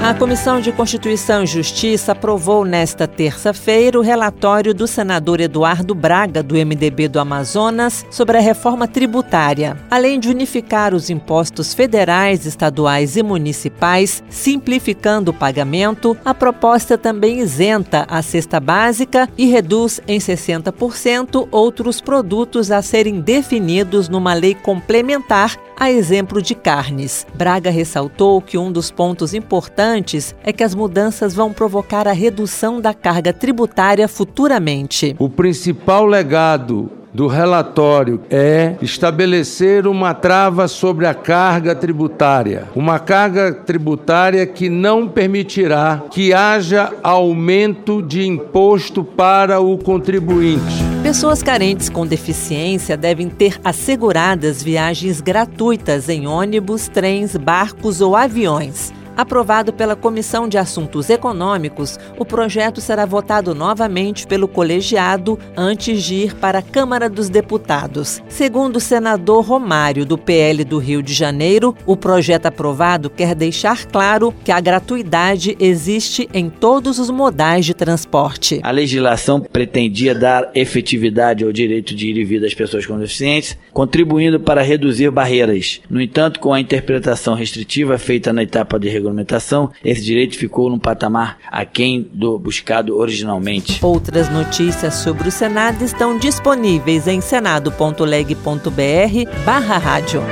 A Comissão de Constituição e Justiça aprovou nesta terça-feira o relatório do senador Eduardo Braga, do MDB do Amazonas, sobre a reforma tributária. Além de unificar os impostos federais, estaduais e municipais, simplificando o pagamento, a proposta também isenta a cesta básica e reduz em 60% outros produtos a serem definidos numa lei complementar, a exemplo de carnes. Braga ressaltou que um dos pontos importantes é que as mudanças vão provocar a redução da carga tributária futuramente. O principal legado do relatório é estabelecer uma trava sobre a carga tributária, uma carga tributária que não permitirá que haja aumento de imposto para o contribuinte. Pessoas carentes com deficiência devem ter asseguradas viagens gratuitas em ônibus, trens, barcos ou aviões. Aprovado pela Comissão de Assuntos Econômicos, o projeto será votado novamente pelo colegiado antes de ir para a Câmara dos Deputados. Segundo o senador Romário, do PL do Rio de Janeiro, o projeto aprovado quer deixar claro que a gratuidade existe em todos os modais de transporte. A legislação pretendia dar efetividade ao direito de ir e vir das pessoas com deficiência, contribuindo para reduzir barreiras. No entanto, com a interpretação restritiva feita na etapa de regulação, regulamentação, esse direito ficou num patamar aquém do buscado originalmente. Outras notícias sobre o Senado estão disponíveis em senado.leg.br barra rádio.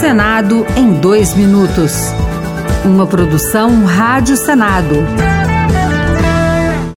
Senado em dois minutos. Uma produção Rádio Senado.